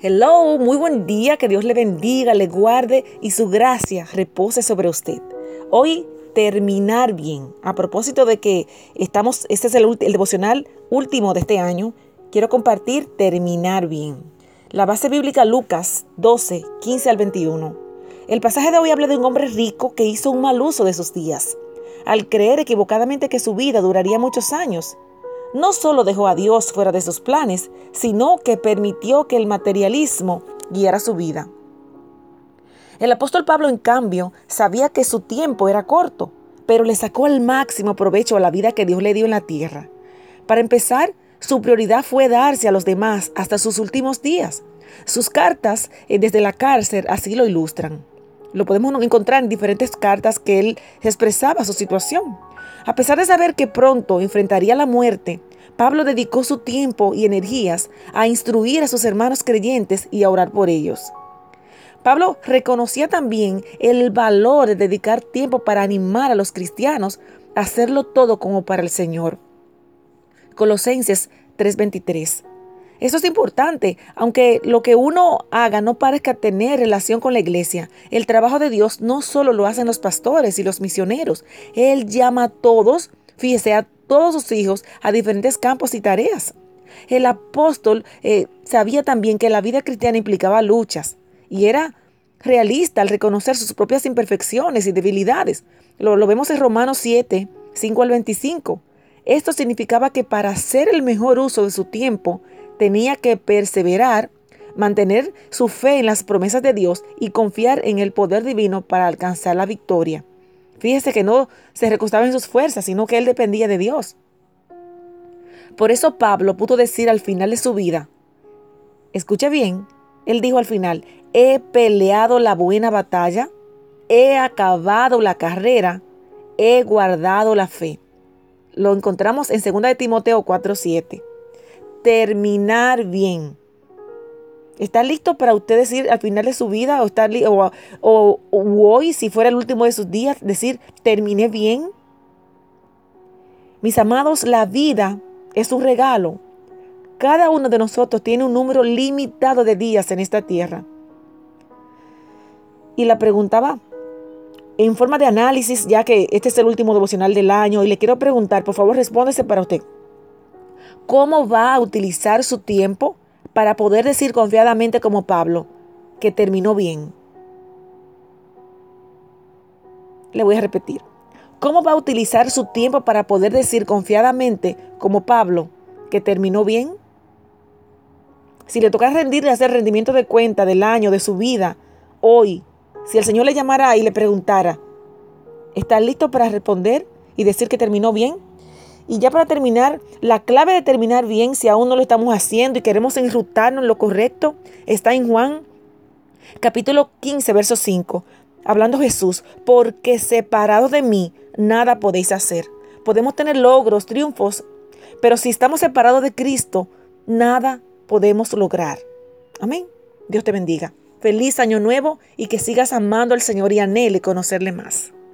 Hello, muy buen día, que Dios le bendiga, le guarde y su gracia repose sobre usted. Hoy terminar bien. A propósito de que estamos, este es el, el devocional último de este año, quiero compartir terminar bien. La base bíblica Lucas 12, 15 al 21. El pasaje de hoy habla de un hombre rico que hizo un mal uso de sus días, al creer equivocadamente que su vida duraría muchos años no solo dejó a Dios fuera de sus planes, sino que permitió que el materialismo guiara su vida. El apóstol Pablo, en cambio, sabía que su tiempo era corto, pero le sacó el máximo provecho a la vida que Dios le dio en la tierra. Para empezar, su prioridad fue darse a los demás hasta sus últimos días. Sus cartas eh, desde la cárcel así lo ilustran. Lo podemos encontrar en diferentes cartas que él expresaba su situación. A pesar de saber que pronto enfrentaría la muerte, Pablo dedicó su tiempo y energías a instruir a sus hermanos creyentes y a orar por ellos. Pablo reconocía también el valor de dedicar tiempo para animar a los cristianos a hacerlo todo como para el Señor. Colosenses 3:23 eso es importante, aunque lo que uno haga no parezca tener relación con la iglesia. El trabajo de Dios no solo lo hacen los pastores y los misioneros. Él llama a todos, fíjese, a todos sus hijos a diferentes campos y tareas. El apóstol eh, sabía también que la vida cristiana implicaba luchas y era realista al reconocer sus propias imperfecciones y debilidades. Lo, lo vemos en Romanos 7, 5 al 25. Esto significaba que para hacer el mejor uso de su tiempo, tenía que perseverar, mantener su fe en las promesas de Dios y confiar en el poder divino para alcanzar la victoria. Fíjese que no se recostaba en sus fuerzas, sino que él dependía de Dios. Por eso Pablo pudo decir al final de su vida, escuche bien, él dijo al final, he peleado la buena batalla, he acabado la carrera, he guardado la fe. Lo encontramos en 2 de Timoteo 4:7 terminar bien. ¿Está listo para usted decir al final de su vida o, estar o, hoy, si fuera el último de sus días, decir, terminé bien? Mis amados, la vida es un regalo. Cada uno de nosotros tiene un número limitado de días en esta tierra. Y la preguntaba en forma de análisis, ya que este es el último devocional del año, y le quiero preguntar, por favor, respóndese para usted cómo va a utilizar su tiempo para poder decir confiadamente como Pablo que terminó bien. Le voy a repetir. ¿Cómo va a utilizar su tiempo para poder decir confiadamente como Pablo que terminó bien? Si le toca rendirle hacer rendimiento de cuenta del año, de su vida, hoy, si el Señor le llamara y le preguntara, ¿está listo para responder y decir que terminó bien? Y ya para terminar, la clave de terminar bien, si aún no lo estamos haciendo y queremos enrutarnos en lo correcto, está en Juan capítulo 15, verso 5. Hablando Jesús, porque separados de mí, nada podéis hacer. Podemos tener logros, triunfos, pero si estamos separados de Cristo, nada podemos lograr. Amén. Dios te bendiga. Feliz año nuevo y que sigas amando al Señor y anhele conocerle más.